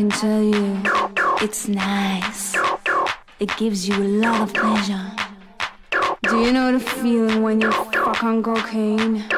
can tell you, it's nice. It gives you a lot of pleasure. Do you know the feeling when you fuck on cocaine?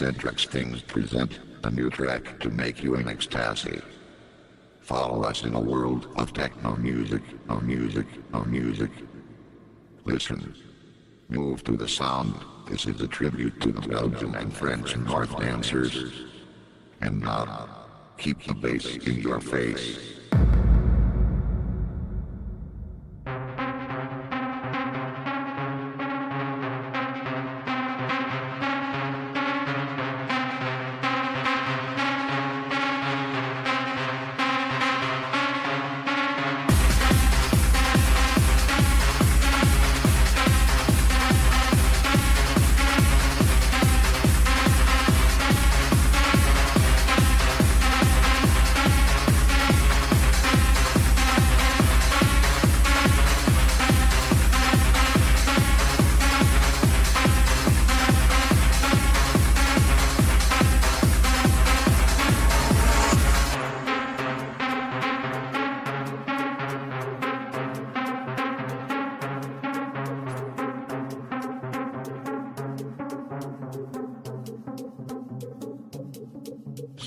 Eccentric Things present a new track to make you in ecstasy. Follow us in a world of techno music, no music, no music. Listen. Move to the sound. This is a tribute to the Belgian and French North dancers. And now, keep the bass in your face.